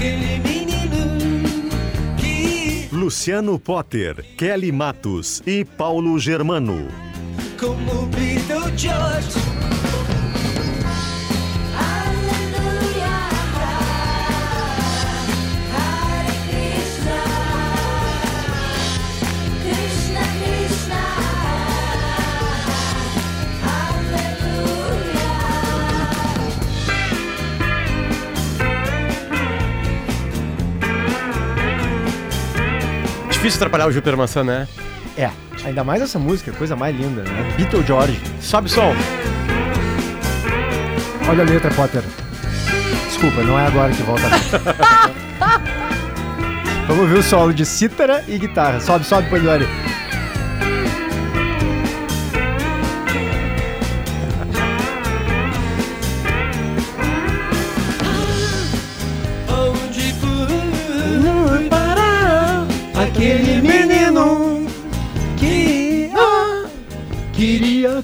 Aquele menino que Luciano Potter, Kelly Matos e Paulo Germano. como Beatle Difícil atrapalhar o Júpiter Maçã, né? É, ainda mais essa música, coisa mais linda, né? Beatle George. Sobe o som. Olha a letra, Potter. Desculpa, não é agora que volta. Vamos ver o solo de cítara e guitarra. Sobe, sobe, Poliori.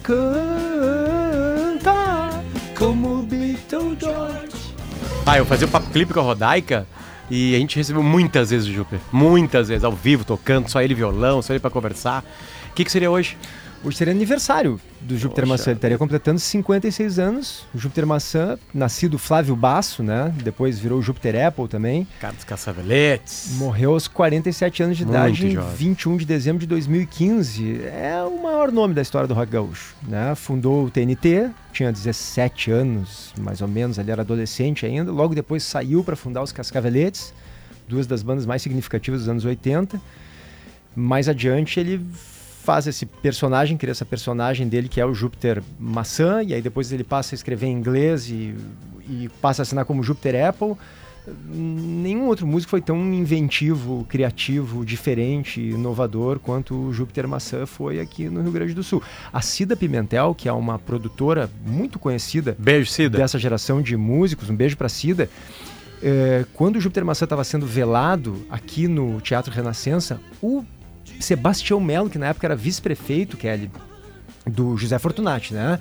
Cantar como Beatle George. Ah, eu fazia o papo clipe com a Rodaica e a gente recebeu muitas vezes o Júpiter. Muitas vezes, ao vivo, tocando, só ele violão, só ele pra conversar. O que, que seria hoje? Hoje seria aniversário do Júpiter Poxa. Maçã. Ele estaria completando 56 anos. O Júpiter Maçã, nascido Flávio Basso, né? Depois virou Júpiter Apple também. Carlos Caçaveletes. Morreu aos 47 anos de Muito idade, em jovem. 21 de dezembro de 2015. É o maior nome da história do rock gaúcho. Né? Fundou o TNT, tinha 17 anos, mais ou menos, ele era adolescente ainda. Logo depois saiu para fundar os Cascaveletes, duas das bandas mais significativas dos anos 80. Mais adiante ele faz esse personagem, cria essa personagem dele que é o Júpiter Maçã, e aí depois ele passa a escrever em inglês e, e passa a assinar como Júpiter Apple nenhum outro músico foi tão inventivo, criativo, diferente, inovador quanto o Júpiter Maçã foi aqui no Rio Grande do Sul. A Cida Pimentel, que é uma produtora muito conhecida Beijo, Cida. dessa geração de músicos, um beijo pra Cida. É, quando o Júpiter Maçã estava sendo velado aqui no Teatro Renascença, o Sebastião Melo, que na época era vice-prefeito, Kelly, do José Fortunati, né?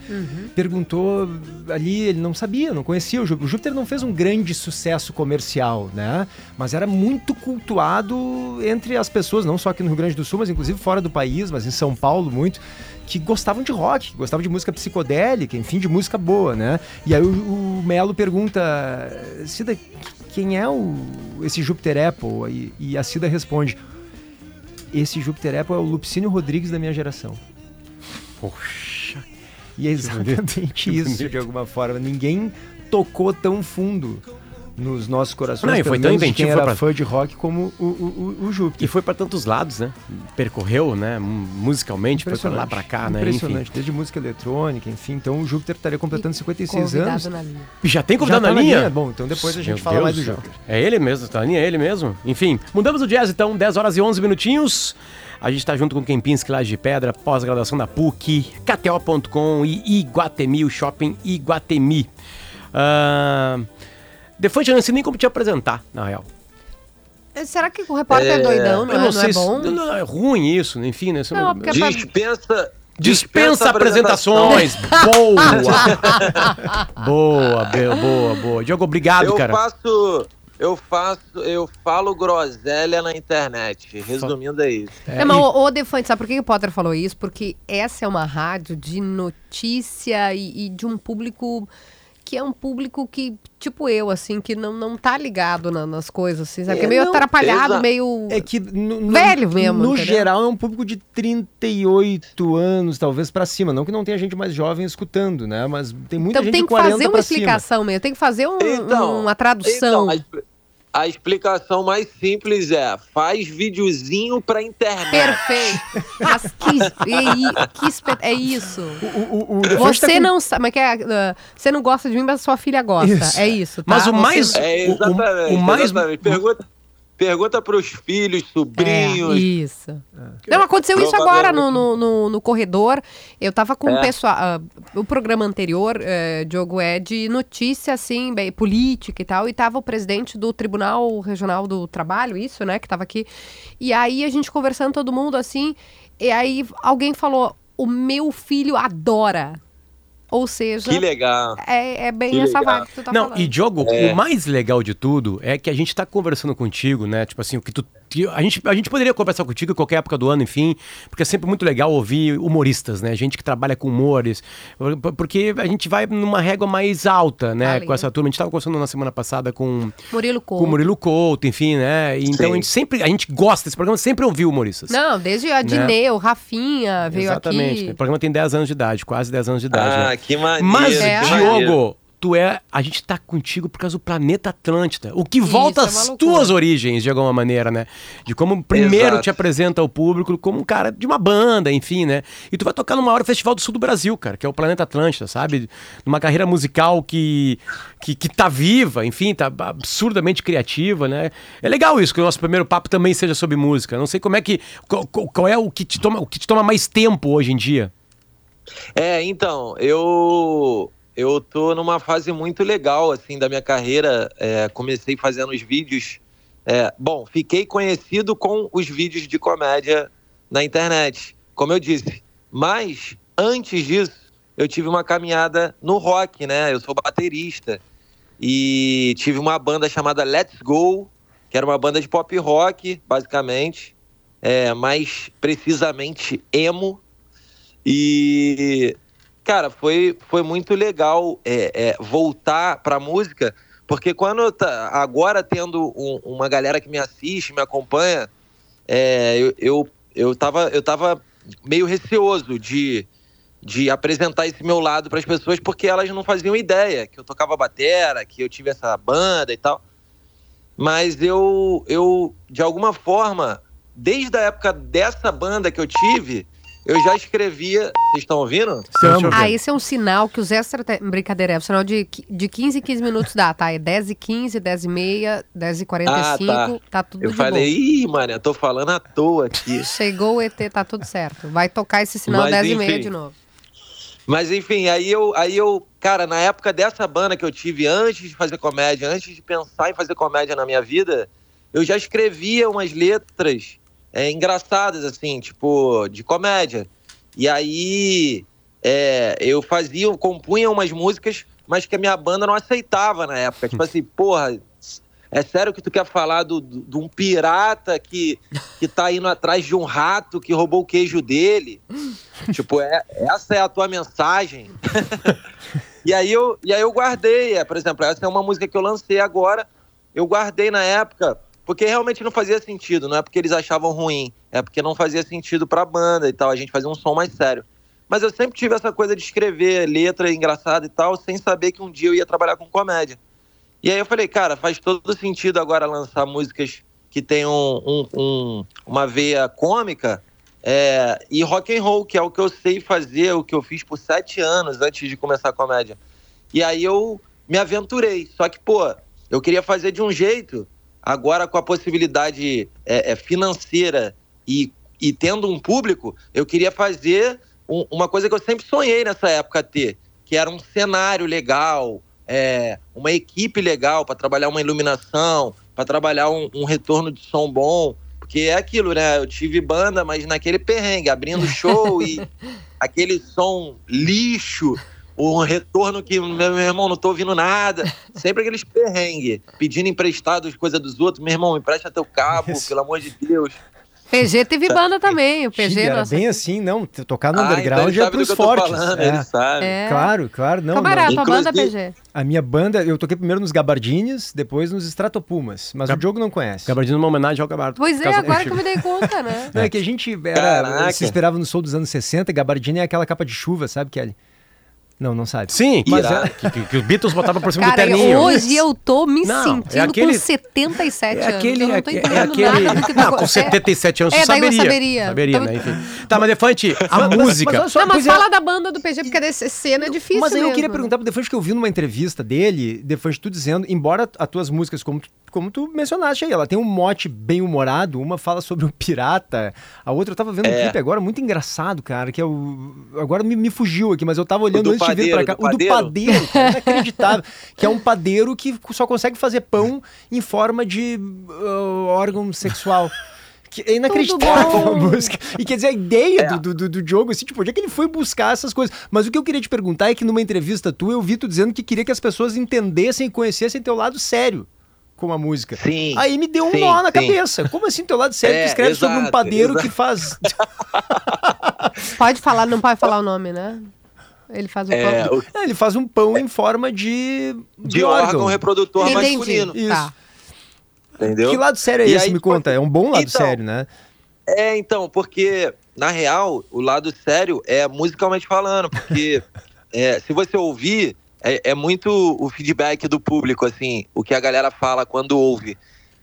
Perguntou ali, ele não sabia, não conhecia o Júpiter. O Júpiter não fez um grande sucesso comercial, né? Mas era muito cultuado entre as pessoas, não só aqui no Rio Grande do Sul, mas inclusive fora do país, mas em São Paulo muito, que gostavam de rock, que gostavam de música psicodélica, enfim, de música boa, né? E aí o, o Melo pergunta, Cida, quem é o, esse Júpiter Apple? E, e a Cida responde, esse Júpiter Apple é o Lupicínio Rodrigues da minha geração. Poxa. E é exatamente isso, de alguma forma. Ninguém tocou tão fundo nos nossos corações. Não, e foi tão inventivo, Quem foi pra- fã de rock como o, o, o, o Júpiter. E foi pra tantos lados, né? Percorreu, né? Musicalmente, foi pra lá pra cá, né? Impressionante, desde música eletrônica, enfim. Então o Júpiter estaria completando 56 Convidado anos. na linha. Já tem convidado Já tá na na linha? linha? Bom, então depois a gente Meu fala Deus mais do. Júpiter. É ele mesmo, tá na linha, é ele mesmo. Enfim, mudamos o jazz então, 10 horas e 11 minutinhos. A gente tá junto com Kempinski, Laje de Pedra, pós-graduação da PUC, KTO.com e Iguatemi, o shopping Iguatemi. Ah, Defante, eu não sei nem como te apresentar, na real. Será que o repórter é, doidão, não, Eu é, não não sei é se. bom? não, é ruim isso, enfim, né? Isso Não, porque- Dispensa. Dispensa apresentações. Boa! boa, boa, boa. Diogo, obrigado, Eu cara. faço. Eu faço. Eu falo groselha na internet. Resumindo, é isso. É, É, mas e- o, o Defante, sabe por que o Potter falou isso? Porque essa é uma rádio de notícia e, e de um público que é um público que, tipo eu, assim, que não, não tá ligado na- nas coisas, assim, sabe? Que é É, meio não, atrapalhado, exa- meio... É que no, no- Velho mesmo, No entendeu? geral é um público de 38 anos, talvez pra cima. Não que não tenha gente mais jovem escutando, né? Mas tem muita Então gente tem que 40 fazer uma pra cima. explicação mesmo, tem que fazer um- Então, uma tradução. Então, expli- a explicação mais simples é: faz videozinho pra internet. Perfeito. Mas que, é, que é isso. O, o, o Você tá com- não sabe, mas que é, ah, você não gosta de mim, mas sua filha gosta. Isso. É isso, tá? Mas o mais- É, O- o- exatamente. o mais- exatamente. Pergunta, pergunta pros filhos, sobrinhos. É, isso. Não, aconteceu isso agora no, no, no, no corredor. Eu tava com o É. pessoal. ah, o programa anterior, eh, Diogo, é de notícia, assim, bem, política e tal. E tava o presidente do Tribunal Regional do Trabalho, isso, né? Que tava aqui. E aí a gente conversando, todo mundo assim. E aí alguém falou: o meu filho adora. Ou seja, Que legal. é, é bem Que essa legal. vibe que tu tá não, falando. e Diogo, É. o mais legal de tudo é que a gente tá conversando contigo, né? Tipo assim, o que tu. Que A gente, a gente poderia conversar contigo em qualquer época do ano, enfim, porque é sempre muito legal ouvir humoristas, né? Gente que trabalha com humores. por- Porque a gente vai numa régua mais alta, né? Ali. Com essa turma. A gente tava conversando na semana passada com, Murilo com o Couto. Murilo Couto, enfim, né? E Então a gente sempre. A gente gosta desse programa, sempre ouviu humoristas. Não, desde a Dinê, o Rafinha veio Exatamente. aqui. O programa tem 10 anos de idade, quase 10 anos de idade. né? Ah, que maneiro. Mas, É. Diogo, tu é. A gente tá contigo por causa do planeta Atlântida. O que volta é uma às loucura. tuas origens, de alguma maneira, né? De como primeiro Exato. te apresenta ao público como um cara de uma banda, enfim, né? E tu vai tocar no maior festival do sul do Brasil, cara, que é o Planeta Atlântida, sabe? Numa carreira musical que, que, que tá viva, enfim, tá absurdamente criativa, né? É legal isso, que o nosso primeiro papo também seja sobre música. Não sei como é que. Qual, qual- qual é o que, te toma, o que te toma mais tempo hoje em dia? É, então, eu eu tô numa fase muito legal assim da minha carreira. É, comecei fazendo os vídeos. é, bom, fiquei conhecido com os vídeos de comédia na internet, como eu disse. Mas antes disso, eu tive uma caminhada no rock, né? Eu sou baterista e tive uma banda chamada Let's Go, que era uma banda de pop rock, basicamente, é, mais precisamente emo. E, cara, foi, foi muito legal é, é, voltar pra música, porque quando tá, agora tendo um- uma galera que me assiste, me acompanha, é, eu, eu, eu, tava, eu tava meio receoso de, de apresentar esse meu lado para as pessoas, porque elas não faziam ideia que eu tocava batera, que eu tive essa banda e tal. Mas eu, eu de alguma forma, desde a época dessa banda que eu tive, eu já escrevia. Vocês estão ouvindo? Estamos. Ah, esse é um sinal que os extra... Brincadeira, é um sinal de, de 15 em 15 minutos dá, tá? É 10 e 15, 10 e meia, 10 e 45, Ah, tá. tudo Eu de falei, boa. ih, Maria, tô falando à toa aqui. Chegou o ET, tá tudo certo. Vai tocar esse sinal Mas, 10 e meia enfim. de novo. Mas enfim, aí eu, aí eu, cara, na época dessa banda que eu tive antes de fazer comédia, antes de pensar em fazer comédia na minha vida, eu já escrevia umas letras é, engraçadas, assim, tipo, de comédia. E aí é, eu fazia, eu compunha umas músicas, mas que a minha banda não aceitava na época. Tipo assim, porra, é sério que tu quer falar do- do- de um pirata que, que tá indo atrás de um rato que roubou o queijo dele? tipo, é, essa é a tua mensagem? e, aí eu, e aí eu guardei, é, por exemplo, essa é uma música que eu lancei agora, eu guardei na época, porque realmente não fazia sentido, não é porque eles achavam ruim, é porque não fazia sentido pra banda e tal, a gente fazia um som mais sério. Mas eu sempre tive essa coisa de escrever letra engraçada e tal, sem saber que um dia eu ia trabalhar com comédia. E aí eu falei, cara, faz todo sentido agora lançar músicas que tenham um- um- uma veia cômica é, e rock and roll, que é o que eu sei fazer, o que eu fiz por sete anos antes de começar a comédia. E aí eu me aventurei. Só que, pô, eu queria fazer de um jeito, agora com a possibilidade é, é, financeira e, e tendo um público, eu queria fazer um- uma coisa que eu sempre sonhei nessa época ter, que era um cenário legal, é, uma equipe legal para trabalhar uma iluminação, pra trabalhar um, um retorno de som bom. Porque é aquilo, né? Eu tive banda, mas naquele perrengue, abrindo show e aquele som lixo, um retorno que, meu, meu irmão, não tô ouvindo nada. Sempre aqueles perrengue, pedindo emprestado as coisas dos outros. Meu irmão, empresta teu cabo, Isso. pelo amor de Deus. PG teve banda também. O PG, era nossa. bem assim, não. Tocar no Ah, então underground ele é pros fortes. falando, é. ele sabe. É. Claro, claro. Não, Qual era a não. tua banda, PG? A minha banda, eu toquei primeiro nos Gabardines, depois nos Stratopumas. Mas o Diogo não conhece. Gabardino uma homenagem ao Gabardo. Pois é, agora que eu me dei conta, né? Não, é que a gente era, se esperava no Soul dos anos 60, Gabardine é aquela capa de chuva, sabe, Kelly? Não, não sabe. Sim, mas é, que, que- que os Beatles botavam por cima Cara, do terninho. hoje eu tô me Não, é sentindo aquele- com 77 É anos. aquele, eu não é, tô é entendendo aquele. nada do que não, com acontecendo. 77 anos É, tu daí eu saberia. saberia. Saberia, Então- né? Enfim. Tá, mas Defante, a música. Mas só, Não, mas é. fala da banda do PG, porque desse cena é difícil Mas aí eu mesmo. queria perguntar pro Defante que eu vi numa entrevista dele, Defante, tu dizendo, embora as tuas músicas, como tu, como tu mencionaste aí, ela tem um mote bem humorado, uma fala sobre um pirata, a outra eu tava vendo um É. clipe agora, muito engraçado, cara, que é o... Agora me, me fugiu aqui, mas eu tava olhando do antes de vir pra cá. padeiro, do o do padeiro? padeiro, cara, inacreditável. que é um padeiro que só consegue fazer pão em forma de uh, órgão sexual. Que é inacreditável a música. E quer dizer, a ideia É. do, do, do, Diogo, assim, tipo, onde é que ele foi buscar essas coisas? Mas o que eu queria te perguntar é que numa entrevista tua, eu vi tu dizendo que queria que as pessoas entendessem e conhecessem teu lado sério com a música. Sim. Aí me deu um sim, nó na sim. cabeça. Como assim teu lado sério? É, escreve sobre um exato, padeiro exato. que faz. Pode falar, não pode falar o nome, né? Ele faz o É, pão. o- É, ele faz um pão em forma de. de órgão reprodutor Entendi. masculino. Isso. Tá. Entendeu? Que lado sério é E esse? aí, me conta. É um bom lado Então, sério, né? É, então, porque, na real, o lado sério é musicalmente falando, porque é, se você ouvir, é, é muito o feedback do público, assim, o que a galera fala quando ouve.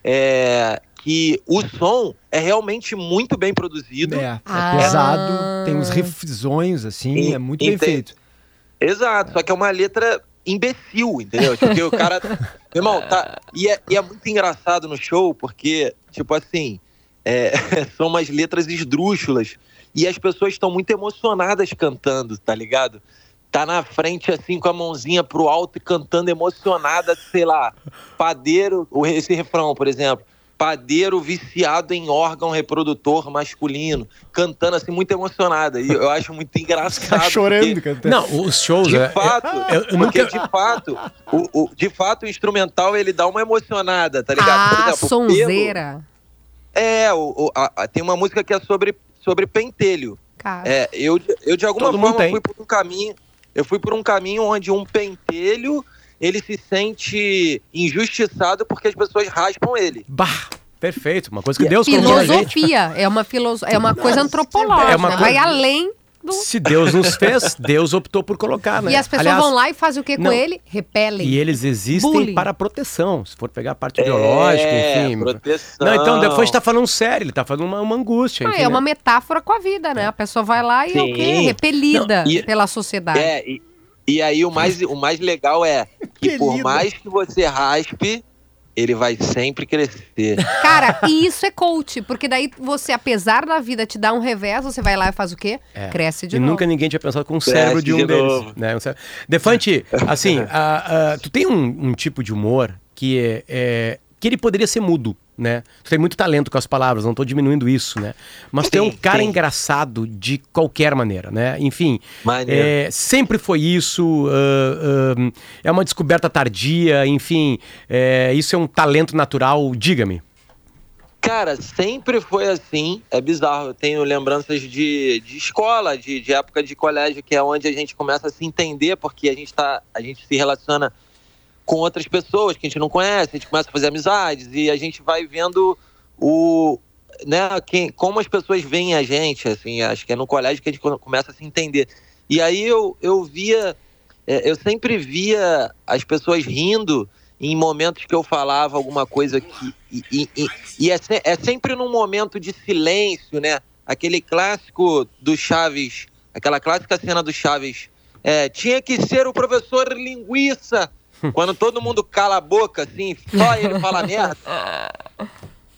É que o som é realmente muito bem produzido. É, é Ah. pesado, tem uns riffzões, assim, E- é muito bem feito. Exato, só que é uma letra imbecil, entendeu? Porque o cara. Meu irmão, tá. E é, e é muito engraçado no show, porque, tipo assim, é, são umas letras esdrúxulas. E as pessoas estão muito emocionadas cantando, tá ligado? Tá na frente, assim, com a mãozinha pro alto e cantando emocionada, sei lá, padeiro, esse refrão, por exemplo. Padeiro viciado em órgão reprodutor masculino, cantando assim, muito emocionada. E eu acho muito engraçado. Tá chorando, porque- cantando. Não, os shows. de é- fato, eu- eu porque nunca- de fato, o, o- de fato o instrumental ele dá uma emocionada, tá ligado? Ah, exemplo, sonzeira. pelo- é, o, a- a- tem uma música que é sobre, sobre pentelho. Cara. É, eu, eu de alguma Todo forma fui por um caminho, eu fui por um caminho onde um pentelho ele se sente injustiçado porque as pessoas raspam ele. Bah, perfeito. Uma coisa que Deus colocou na gente. Filosofia. É uma, filoso... é uma coisa antropológica. É uma Vai coisa- além do. Se Deus nos fez, Deus optou por colocar, né? E as pessoas Aliás, vão lá e fazem o que com não. ele? Repelem. E eles existem Bullying. para proteção. Se for pegar a parte biológica, é, enfim. proteção. Não, então depois tá falando sério, ele tá falando uma, uma angústia. Ah, enfim, é uma né? metáfora com a vida, né? A pessoa vai lá e é o quê? Sim. Repelida Não, e- pela sociedade. É, e, e aí o mais, o mais legal é que por Apelido. mais que você raspe, ele vai sempre crescer. Cara, e isso é coach, porque daí você, apesar da vida te dar um revés, você vai lá e faz o quê? É. Cresce de e novo. nunca ninguém tinha pensado com o Cresce cérebro de um de deles. Né? Um cé- Defante, assim, a- a- tu tem um, um tipo de humor que é, é- que ele poderia ser mudo, né? Tu tem muito talento com as palavras, não tô diminuindo isso, né? Mas tu é um cara engraçado de qualquer maneira, né? Enfim, é, sempre foi isso, ah, ah, é uma descoberta tardia, enfim, é, isso é um talento natural, diga-me. Cara, sempre foi assim. É bizarro. Eu tenho lembranças de, de escola, de, de época de colégio, que é onde a gente começa a se entender, porque a gente, tá, a gente se relaciona com outras pessoas que a gente não conhece, a gente começa a fazer amizades e a gente vai vendo o. Né, quem, como as pessoas veem a gente, assim, acho que é no colégio que a gente co- começa a se entender. E aí eu, eu via, é, eu sempre via as pessoas rindo em momentos que eu falava alguma coisa que. E, e- e- e é, se- é sempre num momento de silêncio, né? Aquele clássico do Chaves, aquela clássica cena do Chaves. É, tinha que ser o professor linguiça. Quando todo mundo cala a boca, assim, só ele fala merda.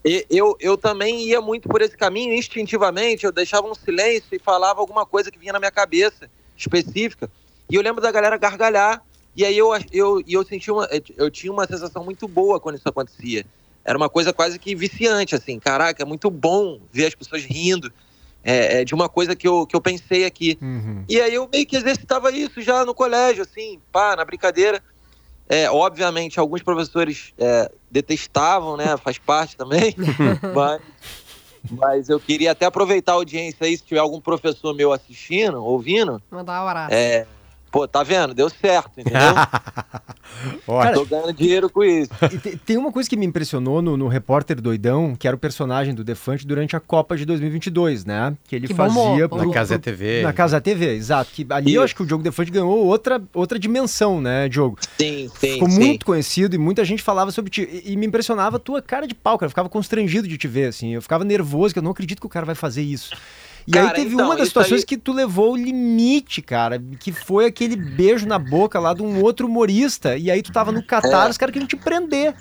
E- Eu, eu também ia muito por esse caminho, instintivamente. Eu deixava um silêncio e falava alguma coisa que vinha na minha cabeça, específica. E eu lembro da galera gargalhar. E aí eu, eu, eu senti uma. Eu tinha uma sensação muito boa quando isso acontecia. era uma coisa quase que viciante, assim. Caraca, é muito bom ver as pessoas rindo é, é, de uma coisa que eu, que eu pensei aqui. Uhum. E aí eu meio que exercitava isso já no colégio, assim, pá, na brincadeira. É, obviamente, alguns professores é, detestavam, né? Faz parte também. mas, mas eu queria até aproveitar a audiência aí, se tiver algum professor meu assistindo, ouvindo. Mandar um abraço. É, pô, tá vendo? Deu certo, entendeu? Ótimo. Tô ganhando dinheiro com isso. E te- tem uma coisa que me impressionou no, no Repórter Doidão, que era o personagem do Defante durante a Copa de 2022, né? Que ele Que fazia pro-. Na Casa pro- TV. Na Casa TV, exato. Que ali eu Isso. acho que o Diogo Defante ganhou outra, outra dimensão, né, Diogo? Sim, sim, Ficou sim. muito conhecido e muita gente falava sobre ti. E, e me impressionava a tua cara de pau, cara. Eu ficava constrangido de te ver, assim. Eu ficava nervoso, que eu não acredito que o cara vai fazer isso. E Cara, aí teve então, uma das situações aí- que tu levou o limite, cara, que foi aquele beijo na boca lá de um outro humorista. E aí tu tava no Catar, os caras queriam te prender.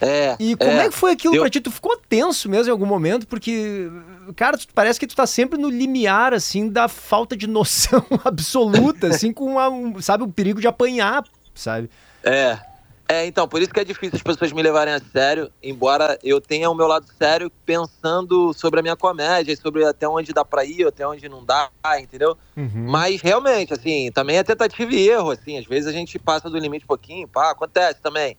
É, E como é, que foi aquilo eu- pra ti? Tu ficou tenso mesmo em algum momento? Porque, cara, tu, parece que tu tá sempre no limiar, assim, da falta de noção absoluta, assim, com, um, sabe, o perigo de apanhar, sabe? É. É, então, por isso que é difícil as pessoas me levarem a sério, embora eu tenha o meu lado sério pensando sobre a minha comédia, e sobre até onde dá pra ir, até onde não dá, entendeu? Uhum. Mas realmente, assim, também é tentativa e erro, assim, às vezes a gente passa do limite um pouquinho, pá, acontece também.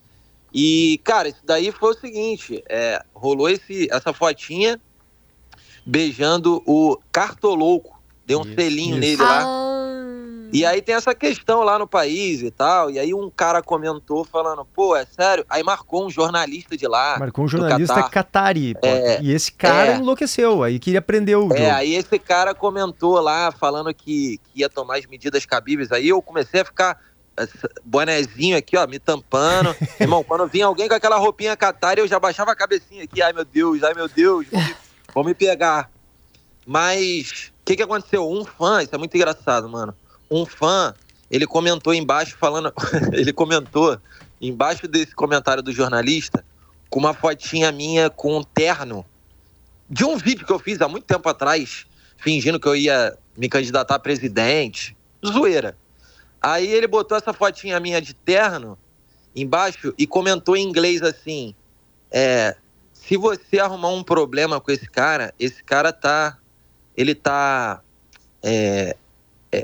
E, cara, isso daí foi o seguinte, é, rolou esse, essa fotinha beijando o cartolouco, deu um Isso, selinho isso. nele lá. Ah, E aí tem essa questão lá no país e tal. E aí um cara comentou falando, pô, é sério? Aí marcou um jornalista de lá. Marcou um jornalista Catar. catari. É, e esse cara é. enlouqueceu, aí queria prender o É, jogo. aí esse cara comentou lá, falando que, que ia tomar as medidas cabíveis. Aí eu comecei a ficar bonezinho aqui, ó, me tampando. Irmão, quando vinha alguém com aquela roupinha catar, eu já baixava a cabecinha aqui. Ai, meu Deus, ai, meu Deus, vão me, vão me pegar. Mas, o que que aconteceu? Um fã, isso é muito engraçado, mano. Um fã, ele comentou embaixo falando... ele comentou embaixo desse comentário do jornalista com uma fotinha minha com um terno de um vídeo que eu fiz há muito tempo atrás, fingindo que eu ia me candidatar a presidente. Zoeira. Aí ele botou essa fotinha minha de terno embaixo e comentou em inglês assim: é, se você arrumar um problema com esse cara, esse cara tá. Ele tá. é,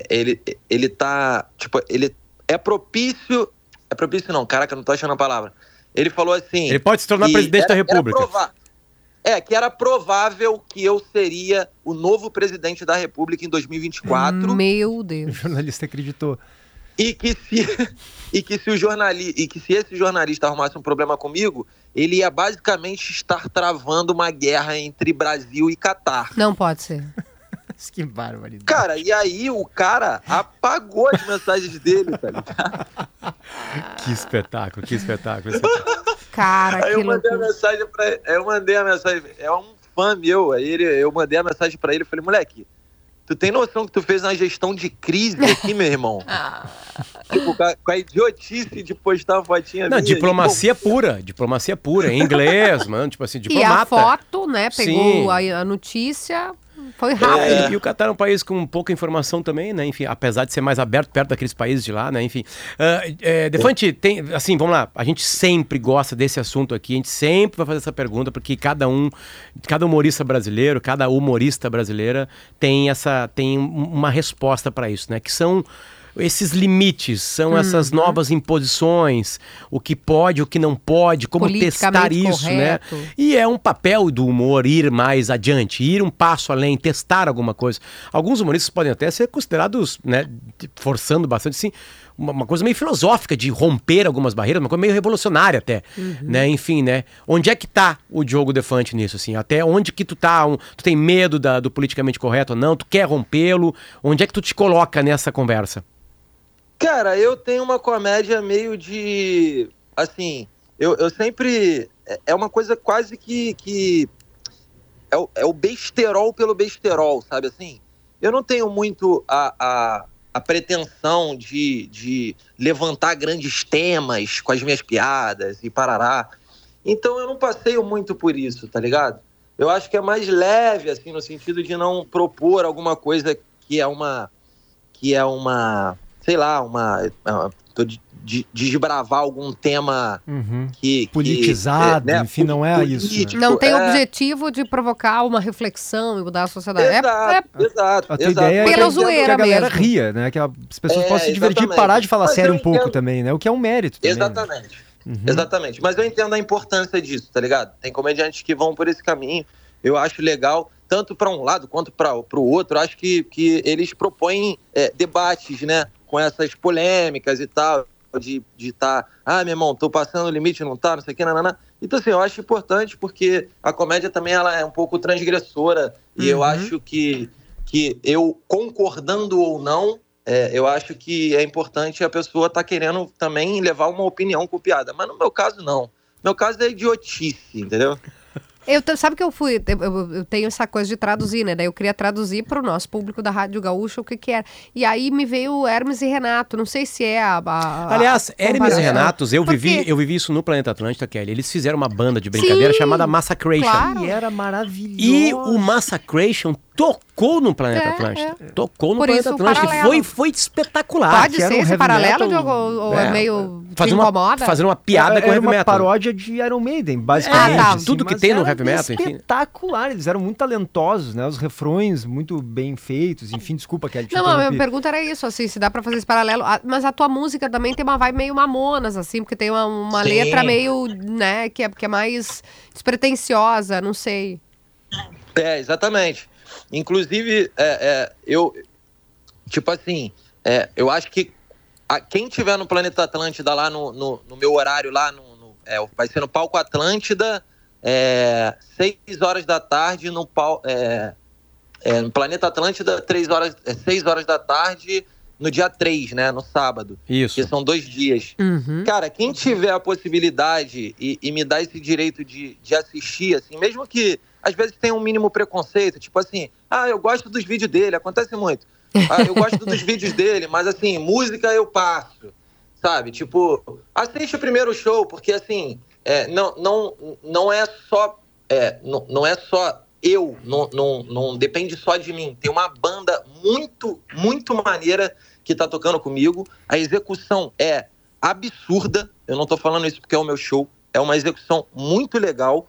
ele, ele tá. Tipo, ele é propício. É propício não, caraca, não tô achando a palavra. Ele falou assim. Ele pode se tornar presidente da era- era República. prova- É, que era provável que eu seria o novo presidente da República em 2024 Meu O Deus. jornalista acreditou. e que se e que se o jornalista e que se esse jornalista arrumasse um problema comigo, ele ia basicamente estar travando uma guerra entre Brasil e Catar. Não pode ser. Que barbaridade. Cara, e aí o cara apagou as mensagens dele, tá ligado? Que espetáculo, que espetáculo. esse- Cara, Aí que eu mandei a loucura. mensagem pra ele, eu mandei a mensagem, é um fã meu, aí ele, eu mandei a mensagem pra ele e falei, moleque, tu tem noção que tu fez uma gestão de crise aqui, meu irmão? tipo, com a, com a idiotice de postar uma fotinha Não, minha. diplomacia pura, diplomacia pura, em inglês, mano, tipo assim, E a diplomata. foto, né? Pegou a, a notícia, foi É. rápido. E o Catar é um país com pouca informação também, né? Enfim, apesar de ser mais aberto perto daqueles países de lá, né? Enfim. Ah, é, Defante, tem. Assim, vamos lá. A gente sempre gosta desse assunto aqui, a gente sempre vai fazer essa pergunta, porque cada um, cada humorista brasileiro, cada humorista brasileira tem essa. tem um- uma resposta para isso, né? Que são. Esses limites, são essas Uhum. novas imposições, o que pode, o que não pode, como testar isso, né? correto. E é um papel do humor ir mais adiante, ir um passo além, testar alguma coisa. Alguns humoristas podem até ser considerados, né, forçando bastante, assim, uma, coisa meio filosófica de romper algumas barreiras, uma coisa meio revolucionária até, né? Enfim, né? Onde é que tá o Diogo Defante nisso, assim? Até onde que tu tá? Um- tu tem medo da- do politicamente correto ou não? Tu quer rompê-lo? Onde é que tu te coloca nessa conversa? Cara, eu tenho uma comédia meio de. Assim, eu, eu sempre. é- É uma coisa quase que. que é, o, é o besterol pelo besterol, sabe assim? Eu não tenho muito a, a, a pretensão de, de levantar grandes temas com as minhas piadas e parará. Então eu não passeio muito por isso, tá ligado? Eu acho que é mais leve, assim, no sentido de não propor alguma coisa que é uma. que é uma sei lá, uma. uma- tô de- de desbravar algum tema Uhum. que. que, Politizado, é, né, enfim, não é isso, né? político, Não tem o é, objetivo de provocar uma reflexão e mudar a sociedade. É- Exato, é, exato. A tua exato. ideia é Pela que, a- zoeira que a galera mesmo. ria, né? Que as pessoas É, possam se divertir e exatamente. parar de falar Mas sério um pouco entendo. também, né? O que é um mérito também. né? Exatamente. Uhum. Exatamente. Mas eu entendo a importância disso, tá ligado? Tem comediantes que vão por esse caminho. Eu acho legal, tanto para um lado quanto para o outro. Acho que, que eles propõem é, debates, né? Com essas polêmicas e tal. De estar, de tá, ah, meu irmão, tô passando o limite, não tá, não sei o que, nanana. Então, assim, eu acho importante porque a comédia também ela é um pouco transgressora. E eu Uhum. acho que, que eu, concordando ou não, é, eu acho que é importante a pessoa estar querendo também levar uma opinião com piada. Mas no meu caso, não. No meu caso é idiotice, entendeu? Eu, sabe que eu fui, eu, eu- tenho essa coisa de traduzir, né? Daí eu queria traduzir para o nosso público da Rádio Gaúcha o que que era. E aí me veio Hermes e Renato, não sei se é a... a- Aliás, a Hermes e. Renatos, eu vivi, eu vivi isso no Planeta Atlântica, Kelly. Eles fizeram uma banda de brincadeira Sim, chamada Massacration. claro. E era maravilhoso. E o Massacration tocou no Planeta É, Atlântica. Tocou no Por Planeta isso o. E paralelo. foi, foi espetacular. Pode que era ser um esse heavy paralelo, metal, ou, ou é, é, meio Fazendo uma, incomoda? fazendo uma piada com era heavy uma metal. paródia de Iron Maiden, basicamente. Ah, tá. assim, Tudo que tem no heavy metal, enfim. Espetacular, eles eram muito talentosos, né? Os refrões muito bem feitos, enfim, desculpa, te Não, a minha pergunta era isso, assim, se dá pra fazer esse paralelo. Mas a tua música também tem uma vibe meio mamonas, assim, porque tem uma, uma letra meio, né, que é, que é mais despretensiosa, não sei. É, exatamente. Inclusive, é, é, eu. Tipo assim, é, eu acho que a- quem tiver no Planeta Atlântida lá no, no, no meu horário, lá no. no- é, vai ser no Palco Atlântida, é, 6 horas da tarde, no, pal, é, é, no Planeta Atlântida, 3 horas, é, 6 horas da tarde, no dia 3, né? No sábado. Isso. Que são dois dias. Uhum. Cara, quem tiver a possibilidade e, e me dá esse direito de, de assistir, assim, mesmo que às vezes tenha um mínimo preconceito, tipo assim, ah, eu gosto dos vídeos dele, acontece muito. Ah, eu gosto dos vídeos dele, mas assim, música eu passo, sabe? Tipo, assiste o primeiro show, porque assim, é, não, não, não é só, é, não, não é só eu, não, não, não depende só de mim. Tem uma banda muito, muito maneira que tá tocando comigo. A execução é absurda. Eu não tô falando isso porque é o meu show. É uma execução muito legal,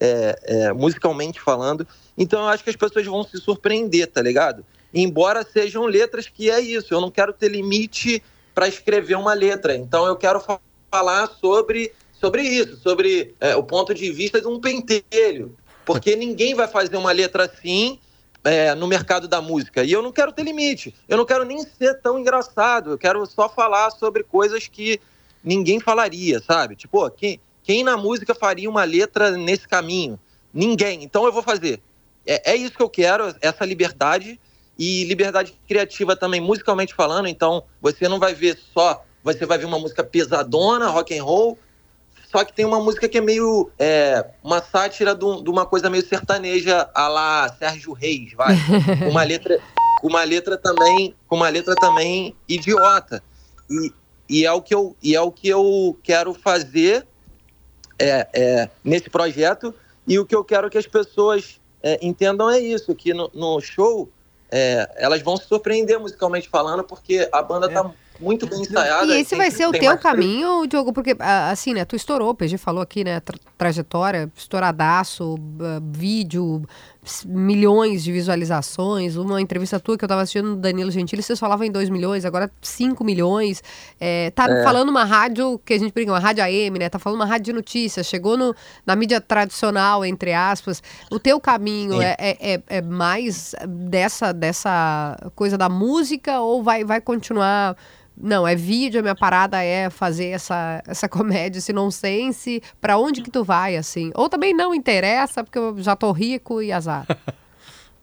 é, é, musicalmente falando. Então eu acho que as pessoas vão se surpreender, tá ligado? Embora sejam letras que é isso. Eu não quero ter limite para escrever uma letra. Então eu quero fa- falar sobre, sobre isso, sobre é, o ponto de vista de um pentelho. Porque ninguém vai fazer uma letra assim é, no mercado da música. E eu não quero ter limite. Eu não quero nem ser tão engraçado. Eu quero só falar sobre coisas que ninguém falaria, sabe? Tipo, quem, quem na música faria uma letra nesse caminho? Ninguém. Então eu vou fazer. É, é isso que eu quero, essa liberdade. E liberdade criativa também, musicalmente falando. Então você não vai ver só. Você vai ver uma música pesadona, rock and roll. Só que tem uma música que é meio. é, uma sátira de, um- uma coisa meio sertaneja a lá Sérgio Reis, vai. Com uma letra, com uma letra também. Com uma letra também idiota. E, e, é, o que eu, e é o que eu quero fazer é, é, nesse projeto. E o que eu quero que as pessoas é, entendam é isso: que no, no show é, elas vão se surpreender musicalmente falando, porque a banda tá muito bem ensaiada. E esse tem- vai ser o teu caminho, Diogo? Porque, assim, né? Tu estourou, o PG falou aqui, né? tra- trajetória, estouradaço, vídeo, milhões de visualizações. Uma entrevista tua que eu tava assistindo do Danilo Gentili, vocês falavam em 2 milhões, agora 5 milhões. É, tá falando uma rádio, que a gente brinca, uma rádio AM, né? Tá falando uma rádio de notícias, chegou no, na mídia tradicional, entre aspas. O teu caminho é, é, é- é mais dessa, dessa coisa da música ou vai, vai continuar... Não, é vídeo, a minha parada é fazer essa, essa comédia, esse nonsense. Pra onde que tu vai, assim? Ou também não interessa, porque eu já tô rico e azar.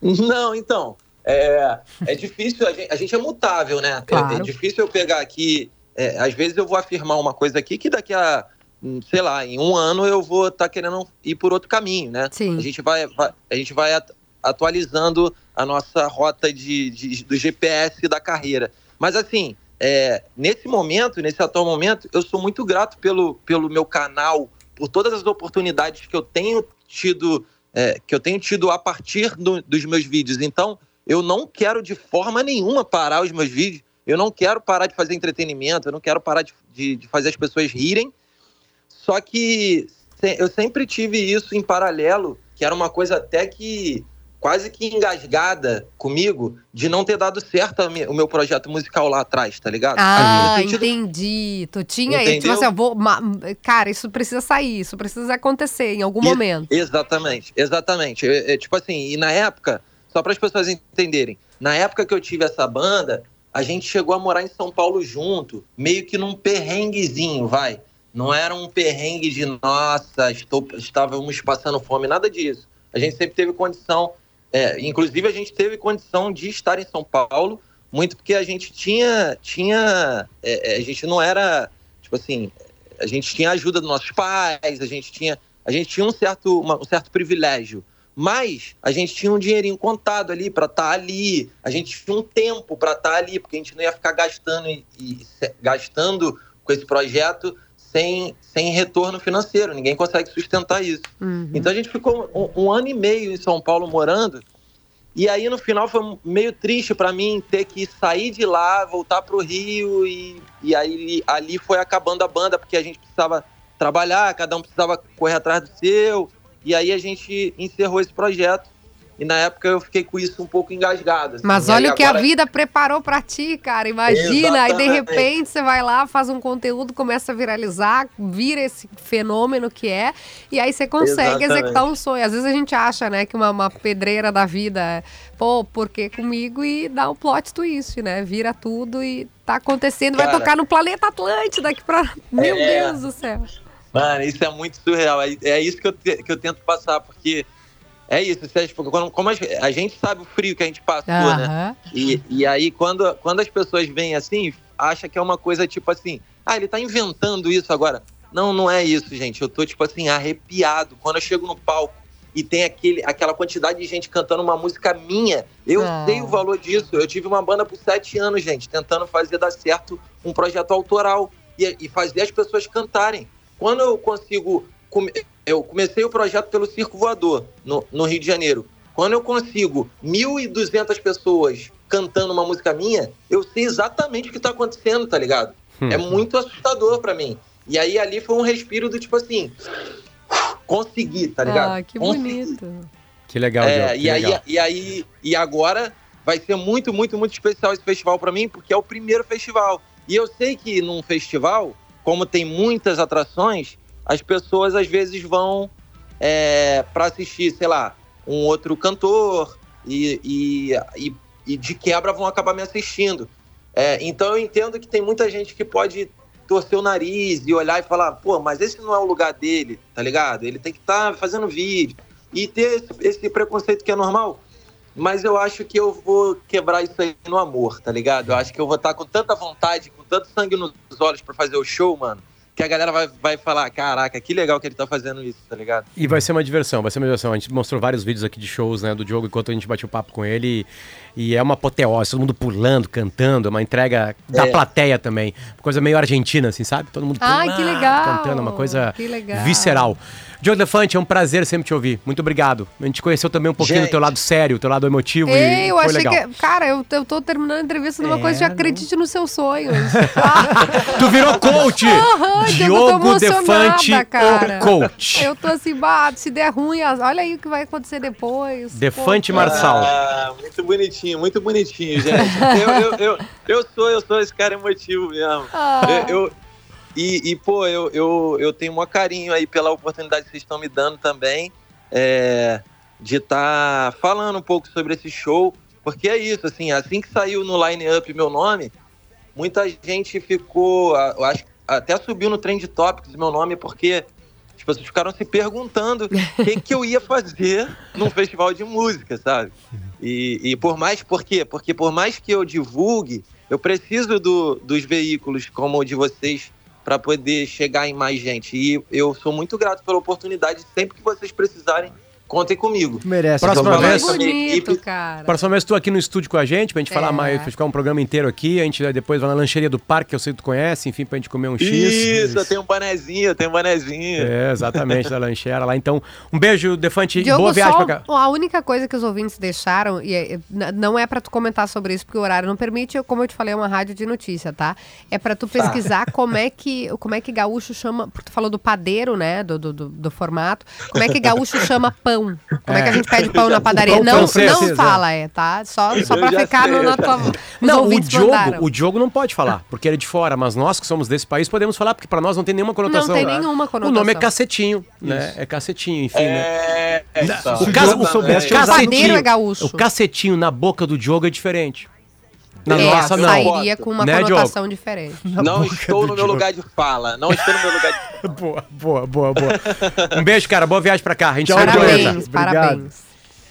Não, então. É, é difícil, a gente, a gente é mutável, né? É- Claro. É, difícil eu pegar aqui. é, às vezes eu vou afirmar uma coisa aqui que daqui a, hum, sei lá, em um ano eu vou estar querendo ir por outro caminho, né? Sim. A gente vai, vai- a gente vai at- atualizando a nossa rota de, de- do GPS da carreira. Mas assim, é, nesse momento, nesse atual momento, eu sou muito grato pelo, pelo meu canal, por todas as oportunidades que eu tenho tido, é, que eu tenho tido a partir do- dos meus vídeos. Então, eu não quero de forma nenhuma parar os meus vídeos. Eu não quero parar de fazer entretenimento, eu não quero parar de, de, de fazer as pessoas rirem. Só que eu sempre tive isso em paralelo, que era uma coisa até que quase que engasgada comigo de não ter dado certo o meu projeto musical lá atrás, tá ligado? Ah, sentido- entendi. Tu tinha aí, tipo assim, eu vou. Cara, isso precisa sair, isso precisa acontecer em algum Isso. momento. Exatamente, exatamente. É, é, tipo assim, e na época, só para as pessoas entenderem, na época que eu tive essa banda, a gente chegou a morar em São Paulo junto, meio que num perrenguezinho, vai. Não era um perrengue de nossa, estou, estávamos passando fome, nada disso. A gente sempre teve condição, é, inclusive a gente teve condição de estar em São Paulo, muito porque a gente tinha, tinha, é, é, a gente não era, tipo assim, a gente tinha a ajuda dos nossos pais, a gente tinha, a gente tinha um certo, uma- um certo privilégio. Mas a gente tinha um dinheirinho contado ali para estar ali, a gente tinha um tempo para estar ali, porque a gente não ia ficar gastando e, e gastando com esse projeto sem, sem retorno financeiro. Ninguém consegue sustentar isso. Uhum. Então a gente ficou um, um ano e meio em São Paulo morando. E aí no final foi meio triste para mim ter que sair de lá, voltar pro Rio e, e aí ali foi acabando a banda porque a gente precisava trabalhar, cada um precisava correr atrás do seu. E aí a gente encerrou esse projeto. E na época eu fiquei com isso um pouco engasgado. assim. Mas aí olha o que agora- a vida preparou pra ti, cara. Imagina, aí de Exatamente. repente você vai lá, faz um conteúdo, começa a viralizar, vira esse fenômeno que é, e aí você consegue Exatamente. executar um sonho. Às vezes a gente acha, né, que uma, uma pedreira da vida é, pô, por que comigo? E dá um plot twist, né? Vira tudo e tá acontecendo, vai Cara. tocar no planeta Atlântida aqui pra. Meu É. Deus do céu. Mano, isso é muito surreal. É, é isso que eu, te- que eu tento passar, porque é isso. Tipo, quando- como a, a gente sabe o frio que a gente passou, né? E, e aí, quando, quando as pessoas veem assim, acha que é uma coisa tipo assim, ah, ele tá inventando isso agora. Não, não é isso, gente. Eu tô, tipo assim, arrepiado. Quando eu chego no palco e tem aquele, aquela quantidade de gente cantando uma música minha, eu Ah. sei o valor disso. Eu tive uma banda por sete anos, gente, tentando fazer dar certo um projeto autoral e, e fazer as pessoas cantarem. Quando eu consigo. Come- eu comecei o projeto pelo Circo Voador, no, no Rio de Janeiro. Quando eu consigo 1.200 pessoas cantando uma música minha, eu sei exatamente o que tá acontecendo, tá ligado? Hum. É muito assustador pra mim. E aí ali foi um respiro do tipo assim. Consegui, tá ligado? Ah, que Consegui. bonito. Que legal, É, Diogo, que e, aí, legal. e aí, e agora vai ser muito, muito, muito especial esse festival pra mim, porque é o primeiro festival. E eu sei que num festival, como tem muitas atrações, as pessoas às vezes vão é, para assistir, sei lá, um outro cantor e, e, e, e de quebra vão acabar me assistindo. É, então eu entendo que tem muita gente que pode torcer o nariz e olhar e falar, pô, mas esse não é o lugar dele, tá ligado? Ele tem que estar fazendo vídeo e ter esse, esse preconceito que é normal. Mas eu acho que eu vou quebrar isso aí no amor, tá ligado? Eu acho que eu vou estar com tanta vontade, com tanto sangue nos olhos pra fazer o show, mano, que a galera vai, vai falar, caraca, que legal que ele tá fazendo isso, tá ligado? E vai ser uma diversão, vai ser uma diversão. A gente mostrou vários vídeos aqui de shows, né, do Diogo enquanto a gente bateu papo com ele. E é uma apoteose, todo mundo pulando, cantando, é uma entrega da É. plateia também. Coisa meio argentina, assim, sabe? Todo mundo Ai, que legal. cantando, uma coisa Que legal. visceral. Diogo Defante, é um prazer sempre te ouvir. Muito obrigado. A gente conheceu também um pouquinho do Gente. teu lado sério, o teu lado emotivo Ei, e eu foi achei legal. que. Cara, eu, eu tô terminando a entrevista numa É, coisa de acredite nos seus sonhos. Tu virou coach! Aham, Diogo, eu tô Diogo Defante, emocionada, cara. o coach. eu tô assim, bah, se der ruim, olha aí o que vai acontecer depois. Defante Pô, Marçal. Ah, muito bonitinho, muito bonitinho, gente. eu, eu, eu, eu sou, eu sou esse cara emotivo mesmo. Ah. Eu, eu- e, e, pô, eu, eu, eu tenho um carinho aí pela oportunidade que vocês estão me dando também é, de estar falando um pouco sobre esse show, porque é isso, assim, assim que saiu no line-up meu nome, muita gente ficou, eu acho, até subiu no Trend Topics meu nome, porque as pessoas ficaram se perguntando o que, que eu ia fazer num festival de música, sabe? E, e por mais, por quê? Porque por mais que eu divulgue, eu preciso do- dos veículos como o de vocês para poder chegar em mais gente. E eu sou muito grato pela oportunidade, sempre que vocês precisarem, contem comigo. Merece. Próxima falar vez- Bonito, cara. Próxima vez tu aqui no estúdio com a gente, pra gente falar É. mais, pra ficar um programa inteiro aqui. A gente vai depois vai na lancheria do parque, que eu sei que tu conhece, enfim, pra gente comer um X. Isso, eu tenho um bonezinho, eu tenho um bonezinho. É, exatamente, da lancheira lá. Então, um beijo, Defante, e Diogo, boa viagem pra cá. a única coisa que os ouvintes deixaram, e é- n- não é pra tu comentar sobre isso, porque o horário não permite, como eu te falei, é uma rádio de notícia, tá? É pra tu pesquisar como é que como é que gaúcho chama, porque tu falou do padeiro, né, do, do, do- do formato, como é que gaúcho chama pão? Como é, que a gente pede pão na padaria? Pão Não, francês, não é. fala, é, tá? Só, só pra ficar sei, no, na tua... Não, o Diogo, mandaram. o Diogo não pode falar, porque ele é de fora, mas nós que somos desse país podemos falar, porque pra nós não tem nenhuma conotação. Não tem nenhuma O nome é conotação. cacetinho, né? É cacetinho, enfim, né? É, é o caso- Diogo soubesse o usar Padeiro cacetinho, é gaúcho. o cacetinho na boca do Diogo é diferente. Na é, nossa, não. sairia com uma Né, conotação diferente. Não estou no meu lugar de fala. Não estou no meu lugar de Boa, boa, boa, boa. Um beijo, cara. Boa viagem pra cá. A gente Parabéns, parabéns.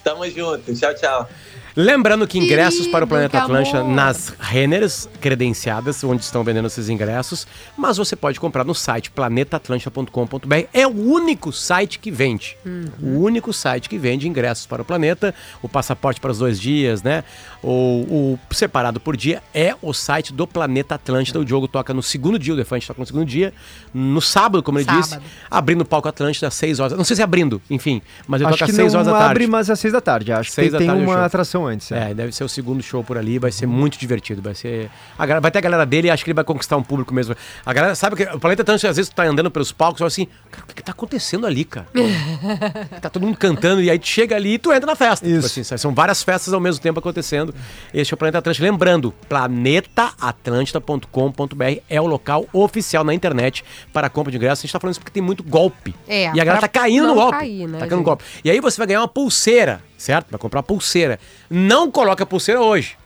Tamo junto. Tchau, tchau. Lembrando que ingressos para o Querido, Planeta Atlântica nas Renners credenciadas, onde estão vendendo esses ingressos, mas você pode comprar no site planetaatlantica.com.br. É o único site que vende. O único site que vende ingressos para o planeta, o passaporte para os dois dias, né? Ou o separado por dia é o site do Planeta Atlântida. O Diogo toca no segundo dia, o Defante toca no segundo dia, no sábado, como ele disse, Sábado. abrindo o palco Atlântida às 6 horas. Não sei se é abrindo, enfim, mas ele Acho toca às 6 não horas da tarde. abre, mas às seis da tarde. Acho Seis que da tem tarde o uma atração antes. É. É, deve ser o segundo show por ali, vai ser muito divertido, vai ser... a vai ter a galera dele e acho que ele vai conquistar um público mesmo. A galera, sabe que o Planeta Tanto, às vezes tu tá andando pelos palcos e fala assim, cara, o que, que tá acontecendo ali, cara? tá todo mundo cantando e aí tu chega ali e tu entra na festa. Tipo Isso. assim, sabe? são várias festas ao mesmo tempo acontecendo. Este é o Planeta Atlântida. Lembrando, planetaatlântida.com.br é o local oficial na internet para a compra de ingressos. A gente tá falando isso porque tem muito golpe. É, e a galera tá caindo no golpe. cair, né, tá caindo no golpe. E aí você vai ganhar uma pulseira, certo? Vai comprar uma pulseira. Não coloca a pulseira hoje.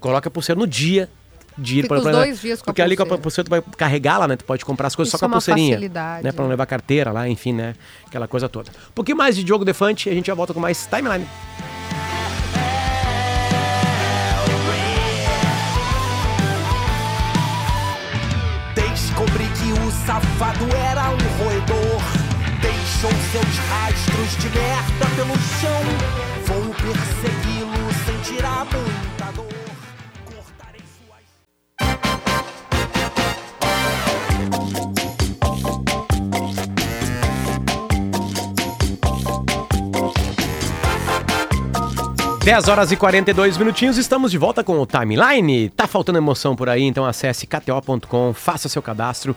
Coloca a pulseira no dia de ir Fica para o planeta. dias Porque ali com a pulseira. tu vai carregá-la, né? Tu pode comprar as coisas Isso só com é a uma pulseirinha. facilidade, Né? Pra não é. levar carteira lá, enfim, né? Aquela coisa toda. Um pouquinho mais de Diogo Defante e a gente já volta com mais timeline. 10 horas e 42 minutinhos, estamos de volta com o Timeline. Tá faltando emoção por aí, então acesse kto.com, faça seu cadastro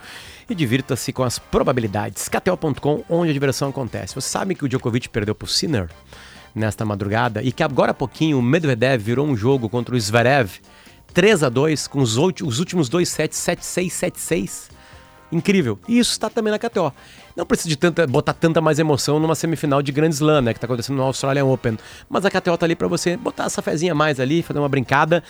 e divirta-se com as probabilidades. kto.com, onde a diversão acontece. Você sabe que o Djokovic perdeu pro Sinner nesta madrugada e que agora há pouquinho o Medvedev virou um jogo contra o Zverev 3 a 2 com os, últimos dois sets 7-6, 7-6. Incrível. E isso está também na KTO. Não precisa de tanta, botar tanta mais emoção numa semifinal de Grand Slam, né? Que tá acontecendo no Australian Open. Mas a KTO tá ali para você botar essa fezinha mais ali, fazer uma brincada.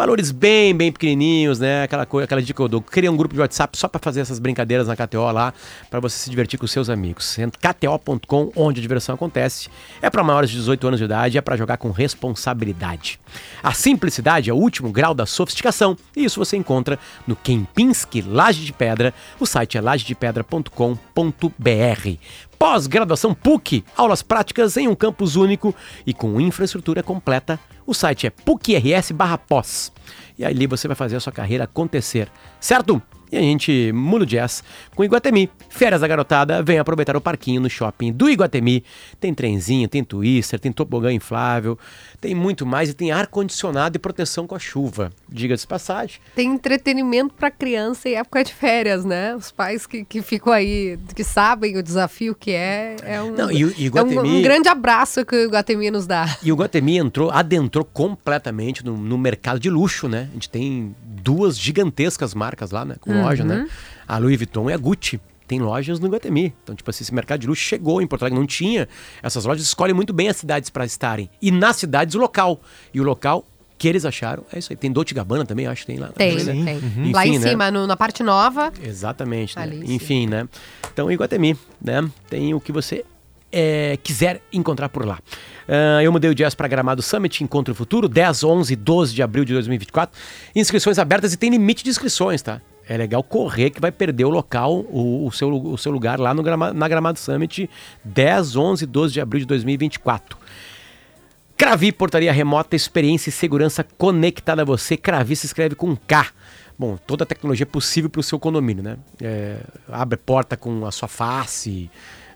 Valores bem, bem pequenininhos, né? Aquela, coisa, aquela dica que eu dou. Cria um grupo de WhatsApp só para fazer essas brincadeiras na KTO lá, para você se divertir com seus amigos. KTO.com, onde a diversão acontece. É para maiores de 18 anos de idade, é para jogar com responsabilidade. A simplicidade é o último grau da sofisticação, e isso você encontra no Kempinski Laje de Pedra. O site é lajedepedra.com.br. Pós-graduação PUC, aulas práticas em um campus único e com infraestrutura completa. O site é pucrs barra pós. E ali você vai fazer a sua carreira acontecer, certo? E a gente muda o jazz com Iguatemi. Férias da garotada, vem aproveitar o parquinho no shopping do Iguatemi. Tem trenzinho, tem twister, tem tobogã inflável, tem muito mais e tem ar-condicionado e proteção com a chuva. Diga-se de passagem. Tem entretenimento pra criança em época de férias, né? Os pais que, que ficam aí, que sabem o desafio que é, é um, Não, e e o é um- Iguatemi- um grande abraço que o Iguatemi nos dá. E o Guatemi entrou, adentrou completamente no, no mercado de luxo, né? A gente tem duas gigantescas marcas lá, né? Com loja, né? A Louis Vuitton e a Gucci. Tem lojas no Guatemi. Então, tipo assim, esse mercado de luxo chegou em Porto Alegre, não tinha. Essas lojas escolhem muito bem as cidades para estarem. E nas cidades, o local. E o local que eles acharam é isso aí. Tem Dolce Gabbana também, acho que tem lá. Tem, né? tem. Lá em Enfim, né? cima, no- na parte nova, Exatamente, né? Enfim, né? Então, Iguatemi, né? Tem o que você é, quiser encontrar por lá. Ah, eu mudei o jazz para Gramado Summit Encontro Futuro, 10, 11 e 12 de abril de 2024. Inscrições abertas e tem limite de inscrições, tá? é legal correr que vai perder o local, o, o seu, o seu lugar lá no na Gramado Summit, 10, 11 e 12 de abril de 2024. Cravi, portaria remota, experiência e segurança conectada a você. Cravi se escreve com K. Bom, toda a tecnologia possível para o seu condomínio, né? É, abre porta com a sua face,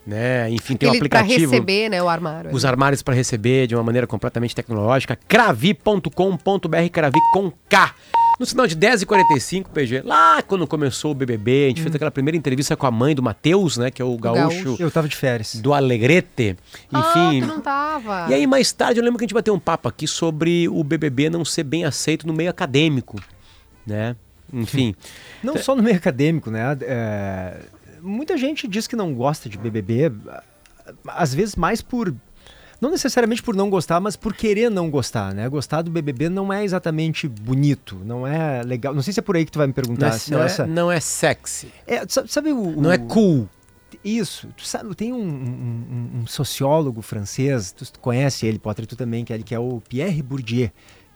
né? Enfim, tem um Ele pra aplicativo. receber, né, o armário. Os armários para receber de uma maneira completamente tecnológica. Cravi.com.br, Cravi com K. No sinal de 10h45, PG, lá quando começou o BBB, a gente fez aquela primeira entrevista com a mãe do Matheus, né? Que é o gaúcho, gaúcho. Eu tava de férias. do Alegrete. Enfim. Ah, tu não tava. E aí, mais tarde, eu lembro que a gente bateu um papo aqui sobre o BBB não ser bem aceito no meio acadêmico, né? Enfim. Não só no meio acadêmico, né? É, muita gente diz que não gosta de BBB, às vezes mais por. Não necessariamente por não gostar, mas por querer não gostar, né? Gostar do BBB não é exatamente bonito, não é legal. Não sei se é por aí que tu vai me perguntar. Não é, não, é, essa- não é sexy. É, sa- sabe o, Não é o- cool. Isso, tu sabe, tem um, um- um- sociólogo francês, tu, conhece ele, Potter, tu também, que é, ele, que é o Pierre Bourdieu.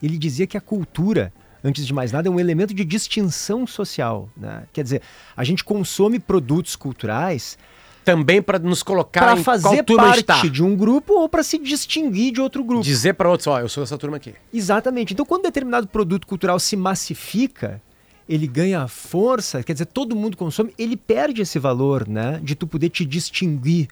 Ele dizia que a cultura, antes de mais nada, é um elemento de distinção social. Né? Quer dizer, a gente consome produtos culturais Também para nos colocar para fazer parte tá. de um grupo ou para se distinguir de outro grupo. Dizer para outros, ó, eu sou dessa turma aqui. Exatamente. Então, quando determinado produto cultural se massifica, ele ganha força, quer dizer, todo mundo consome, ele perde esse valor, né? De tu poder te distinguir,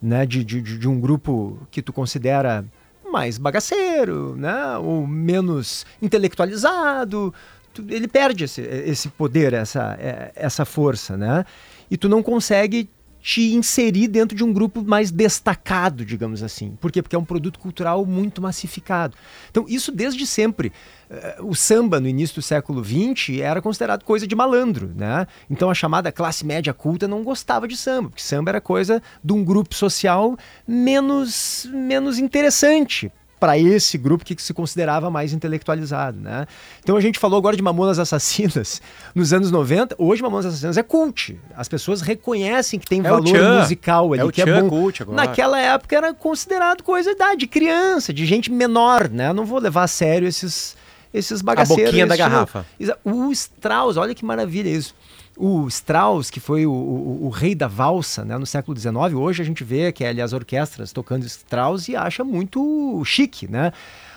né? De, de, de de um grupo que tu considera mais bagaceiro, né? Ou menos intelectualizado. Tu- Ele perde esse, esse poder, essa, é, essa força, né? E tu não consegue te inserir dentro de um grupo mais destacado, digamos assim. Por quê? Porque é um produto cultural muito massificado. Então, isso desde sempre. Eh, O samba, no início do século XX, era considerado coisa de malandro, né? Então, a chamada classe média culta não gostava de samba, porque samba era coisa de um grupo social menos, menos interessante para esse grupo que se considerava mais intelectualizado, né? Então a gente falou agora de Mamonas Assassinas nos anos 90, hoje Mamonas Assassinas é cult. As pessoas reconhecem que tem É valor musical ali, É o que é bom. cult agora. Naquela época era considerado coisa da- de criança, de gente menor, né? Não vou levar a sério esses esses bagaceiros. boquinha da garrafa. O Strauss, olha que maravilha isso. O Strauss, que foi o, o- o rei da valsa né, no século XIX, hoje a gente vê que ali as orquestras tocando Strauss e acha muito chique, né?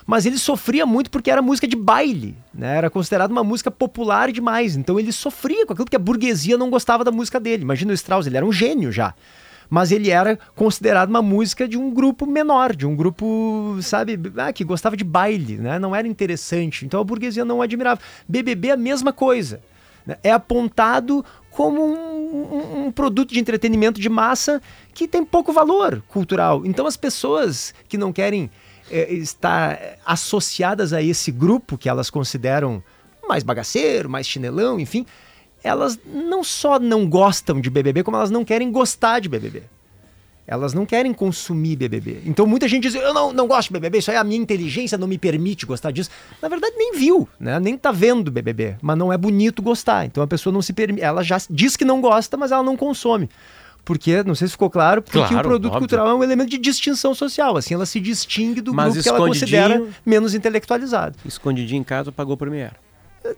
Mas ele sofria muito porque era música de baile, né? Era considerado uma música popular demais. Então ele sofria com aquilo que a burguesia não gostava da música dele. Imagina o Strauss, ele era um gênio já. Mas ele era considerado uma música de um grupo menor, de um grupo, sabe, ah, que gostava de baile, né? Não era interessante. Então a burguesia não admirava. BBB a mesma coisa? É apontado como um, um- um produto de entretenimento de massa que tem pouco valor cultural. Então as pessoas que não querem eh, estar associadas a esse grupo que elas consideram mais bagaceiro, mais chinelão, enfim, elas não só não gostam de BBB, como elas não querem gostar de BBB. Elas não querem consumir BBB. Então muita gente diz, eu não, não gosto de BBB, isso aí a minha inteligência não me permite gostar disso. Na verdade nem viu, né? Nem tá vendo BBB, mas não é bonito gostar. Então a pessoa não se permite, ela já diz que não gosta, mas ela não consome. Porque, não sei se ficou claro, porque Claro, o produto óbvio. cultural é um elemento de distinção social. Assim, ela se distingue do Mas grupo que ela considera menos intelectualizado. Escondidinho em casa, pagou o Premiere.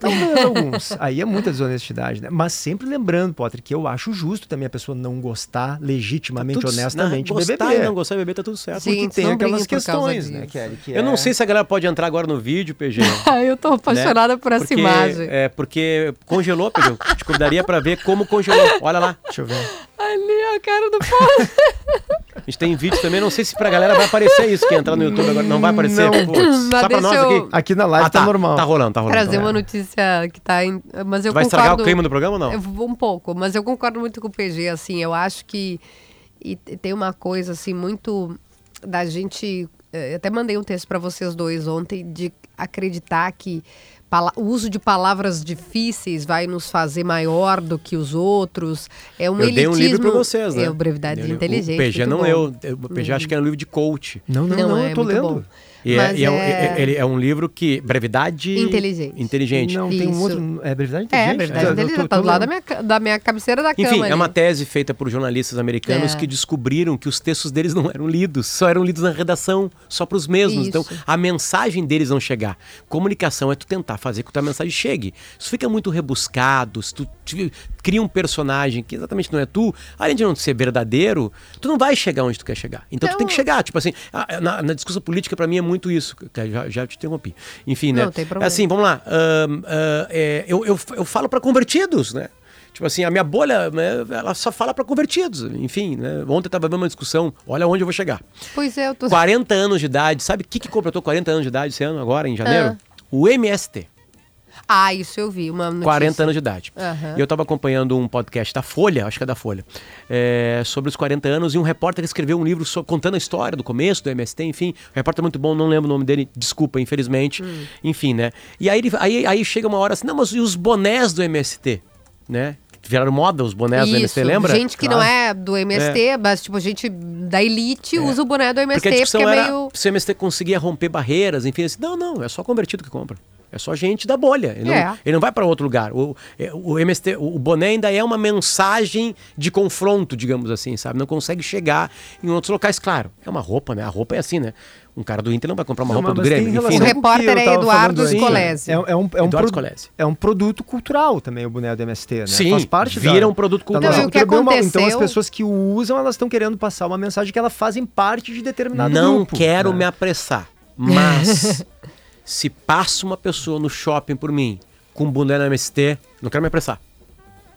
Talvez alguns. Aí é muita desonestidade, né? Mas sempre lembrando, Potter, que eu acho justo também a pessoa não gostar legitimamente, Tudo- honestamente, não, de gostar BBB. e não gostar de BBB tá tudo certo. Sim. Porque tem aquelas questões, né. Kelly? que Eu não é- sei se a galera pode entrar agora no vídeo, PG. Ah, eu tô apaixonada por essa Porque- imagem. É, porque congelou, PG. Te convidaria pra ver como congelou. Olha lá. Deixa eu ver. Ali, a cara do Paulo. A gente tem vídeo também, não sei se pra galera vai aparecer isso, que entrar no YouTube agora não vai aparecer. Não. Só pra nós eu- aqui. Aqui na live Ah, tá, normal. Tá rolando, tá rolando. trazer tá uma notícia que tá em... Mas eu Vai concordo... estragar o clima do programa ou não? Eu vou um pouco, mas eu concordo muito com o PG, assim, eu acho que e tem uma coisa, assim, muito da gente... eh, Eu até mandei um texto para vocês dois ontem de acreditar que o uso de palavras difíceis vai nos fazer maior do que os outros. É um eu dei um livro elitismo- pra vocês, né? É o Brevidade Eu li- Inteligente. O PG não bom. eu. O PG acho que é um livro de coach. Não, não, Não, não, é eu tô lendo. bom. E, é, Mas e é um- é- é- ele é um livro que. Brevidade. Inteligente. Inteligente. Não, tem um Isso. outro. É brevidade inteligente? É, Brevidade Inteligente, tô- tá tô do lado da minha, da minha cabeceira da Enfim, cama é uma ali. tese feita por jornalistas americanos É. que descobriram que os textos deles não eram lidos, só eram lidos na redação, só para os mesmos. Isso. Então, a mensagem deles não chegar. Comunicação é tu tentar fazer com que a tua mensagem chegue. Se fica muito rebuscado, se tu cria um personagem que exatamente não é tu, além de não ser verdadeiro, tu não vai chegar onde tu quer chegar. Então, tu Então- tem que chegar. Tipo assim, a- na, na discussão política, pra mim, é muito isso. que Já, já te interrompi. Enfim, né? Não, tem problema. Assim, vamos lá. ahn, ah, é, eu, eu, eu falo pra convertidos, né? Tipo assim, a minha bolha, né, ela só fala pra convertidos. Enfim, né? Ontem eu tava vendo uma discussão, olha onde eu vou chegar. Pois é, eu tô. 40 anos de idade, sabe o que, que completou 40 anos de idade esse ano, agora, em janeiro? O MST. Ah, isso eu vi. Uma notícia. 40 anos de idade. Aham. E eu estava acompanhando um podcast da Folha, acho que é da Folha, é, sobre os 40 anos, e um repórter escreveu um livro so- contando a história do começo do MST, enfim. Um repórter muito bom, não lembro o nome dele, desculpa, infelizmente. Hum. Enfim, né? E aí, ele- aí, aí chega uma hora assim, não, mas e os bonés do MST? Né? Viraram moda os bonés do MST, lembra? Gente que não é do MST, mas tipo, gente da elite usa o boné do MST Porque a discussão porque é era meio. se o MST conseguia romper barreiras, enfim, assim, não, não, é só convertido que compra. É só gente da bolha. Ele, É. não, ele não vai para outro lugar. O, é, o MST, o boné ainda é uma mensagem de confronto, digamos assim, sabe? Não consegue chegar em outros locais. Claro, é uma roupa, né? A roupa é assim, né? Um cara do Inter não vai comprar uma Não, roupa do Grêmio. Enfim, O né? o repórter é Eduardo antes. Scolese. É, é um, é, um Eduardo pro- Scolese. é um produto cultural também o boné do MST, né? Sim, Faz parte vira da, um produto cultural. nossa Não, e o que cultura bem ou mal. Então as aconteceu- pessoas que o usam, elas estão querendo passar uma mensagem que elas fazem parte de determinado não grupo. quero né? me apressar, mas se passa uma pessoa no shopping por mim com um boné no MST, não quero me apressar.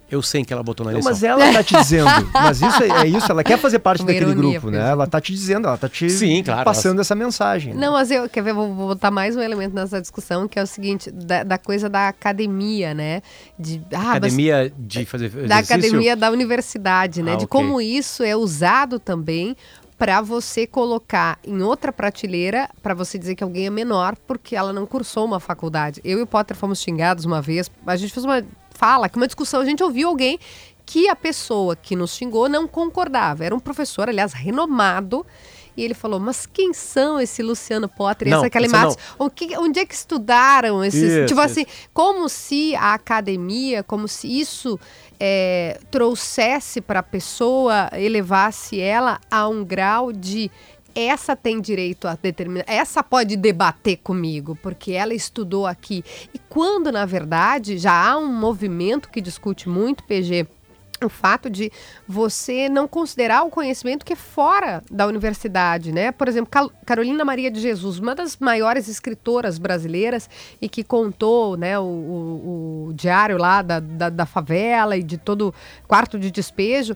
Eu sei que ela botou na Não, eleição. mas ela tá te dizendo. Mas isso é, é isso, ela quer fazer parte Uma daquele ironia, grupo, né? Ela tá te dizendo, ela tá te Sim, claro, passando essa mensagem. né? Não, mas eu quer ver, vou, vou botar mais um elemento nessa discussão, que é o seguinte, da, da coisa da academia, né? De, ah, mas- Academia de fazer exercício? da academia da universidade, né? Ah, de ok. como isso é usado também para você colocar em outra prateleira para você dizer que alguém é menor porque ela não cursou uma faculdade. Eu e o Potter fomos xingados uma vez, a gente fez uma fala, que uma discussão, a gente ouviu alguém que a pessoa que nos xingou não concordava. Era um professor, aliás, renomado. E ele falou, mas quem são esse Luciano Potter e Não, essa Kelly Matos? O que- onde é que estudaram esses... Isso, tipo isso. assim, como se a academia, como se isso é, trouxesse para a pessoa, elevasse ela a um grau de essa tem direito a determinar, essa pode debater comigo, porque ela estudou aqui. E quando, na verdade, já há um movimento que discute muito, PG, o fato de você não considerar o conhecimento que é fora da universidade, né? Por exemplo, Cal- Carolina Maria de Jesus, uma das maiores escritoras brasileiras e que contou, né, o, o- o diário lá da, da, da favela e de todo quarto de despejo,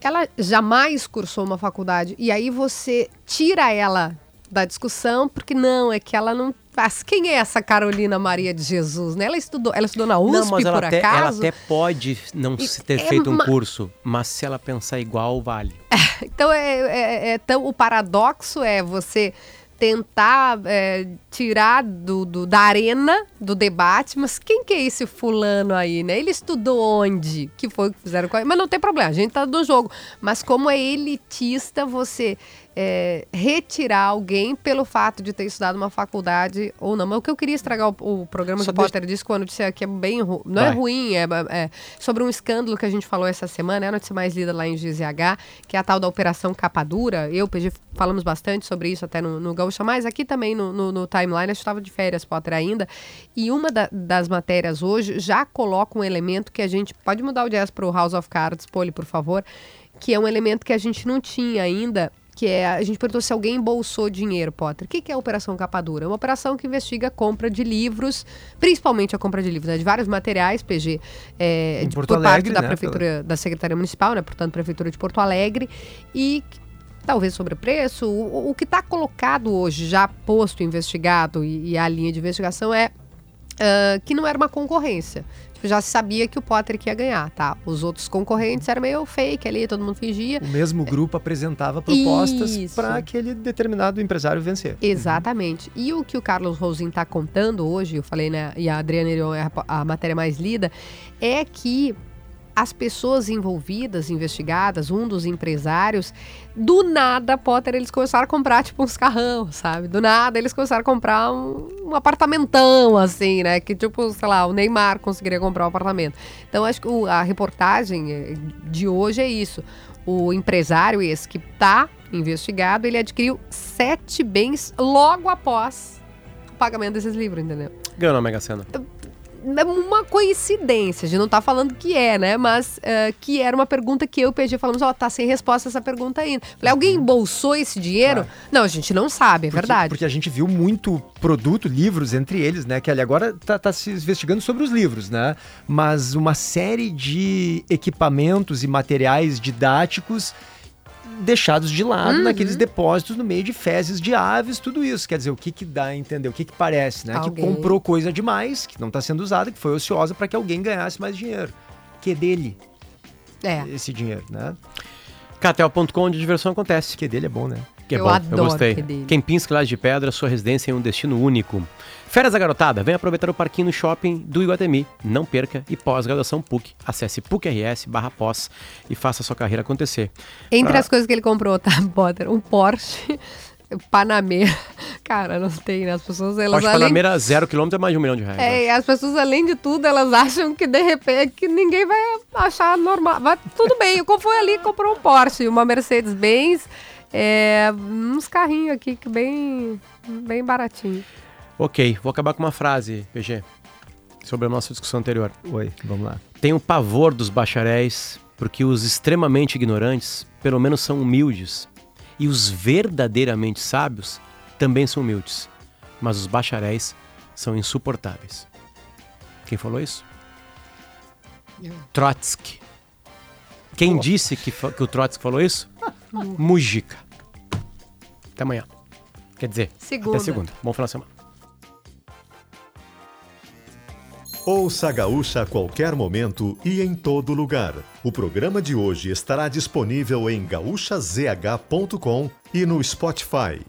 ela jamais cursou uma faculdade. E aí você tira ela da discussão, porque não, é que ela não faz. Quem é essa Carolina Maria de Jesus, né? Ela estudou, ela estudou na USP, Não, mas ela por até, ela acaso. até pode não E- ter é feito um curso, mas se ela pensar igual, vale. Então, é, é- é- então, o paradoxo é você tentar é, tirar do, do- da arena do debate, mas quem que é esse fulano aí, né? Ele estudou onde? Que foi o que fizeram com ele? Mas não tem problema, a gente tá do jogo. Mas como é elitista você é, retirar alguém pelo fato de ter estudado uma faculdade ou não. Mas o que eu queria estragar o, o programa Só que o Potter disse com a notícia que é bem ru... não é Vai. ruim, é, é sobre um escândalo que a gente falou essa semana, é a notícia mais lida lá em GZH, que é a tal da Operação Capa Dura. Eu, PG, falamos bastante sobre isso até no, no Gaúcha, mas aqui também no, no, no timeline, eu estava de férias, Potter, ainda. E uma da- das matérias hoje já coloca um elemento que a gente. Pode mudar o jazz para o House of Cards, Poli, por favor. Que é um elemento que a gente não tinha ainda. Que é, a gente perguntou se alguém embolsou dinheiro, Potter. O que, que é a Operação Capa Dura? É uma operação que investiga a compra de livros, principalmente a compra de livros, né, de vários materiais, PG, é, Em de- por parte Alegre, da né, Prefeitura, da Secretaria Municipal, né, portanto, Prefeitura de Porto Alegre, e talvez sobre preço. O, o que está colocado hoje, já posto, investigado, e, e a linha de investigação é ah, que não era uma concorrência. Tipo, já se sabia que o Potter que ia ganhar, tá? Os outros concorrentes eram meio fake ali, todo mundo fingia. O mesmo grupo apresentava propostas para aquele determinado empresário vencer. Exatamente. E o que o Carlos Rosin está contando hoje, eu falei, né? E a Adriana Erion é a, a matéria mais lida, é que as pessoas envolvidas, investigadas, um dos empresários, do nada, Potter, eles começaram a comprar, tipo, uns carrão, sabe? Do nada, eles começaram a comprar um, um apartamentão, assim, né? Que, tipo, sei lá, o Neymar conseguiria comprar um apartamento. Então, acho que o- a reportagem eh, de hoje é isso. O empresário esse que está investigado, ele adquiriu sete bens logo após pagamento desses livros, entendeu? Ganhou na Mega Sena. É uma coincidência, a gente não tá falando que é, né? Mas eh, que era uma pergunta que eu e PG falamos, ó, tá sem resposta essa pergunta ainda. Falei, alguém embolsou esse dinheiro? Não, a gente não sabe, é Porque- verdade. Porque a gente viu muito produto, livros entre eles, né? Que ali agora tá, tá se investigando sobre os livros, né? Mas uma série de equipamentos e materiais didáticos deixados de lado Uhum. naqueles depósitos no meio de fezes de aves, tudo isso. Quer dizer, o que que dá a entender? O que que parece, né? Que Alguém. comprou coisa demais, que não tá sendo usada, que foi ociosa para que alguém ganhasse mais dinheiro. Que é dele É. esse dinheiro, né? KTO.com, onde a diversão acontece. Que dele é bom, né? Que é Eu bom, adoro eu gostei. que dele. Kempinski Laje de Pedra, sua residência em um destino único. Férias da Garotada, vem aproveitar o parquinho no shopping do Iguatemi. Não perca e pós-graduação PUC. Acesse PUC-RS barra pós e faça sua carreira acontecer. Entre Ah. as coisas que ele comprou, tá, Potter? Um Porsche Panamera. Cara, não tem, né? As pessoas, elas Porsche além... Panamera, zero quilômetro é mais de um milhão de reais. É, e as pessoas, além de tudo, elas acham que de repente que ninguém vai achar normal. Mas tudo bem, como foi ali, comprou um Porsche, uma Mercedes-Benz, é, uns carrinhos aqui que bem, bem baratinho. Ok, vou acabar com uma frase, PG, sobre a nossa discussão anterior. Oi, vamos lá. Tenho pavor dos bacharéis, porque os extremamente ignorantes, pelo menos, são humildes. E os verdadeiramente sábios também são humildes. Mas os bacharéis são insuportáveis. Quem falou isso? Trotsky. Quem disse que, que o Trotsky falou isso? Mujica. Até amanhã. Quer dizer, Segunda. até segunda. Bom final de semana. Ouça a Gaúcha a qualquer momento e em todo lugar. O programa de hoje estará disponível em gaúchazh.com e no Spotify.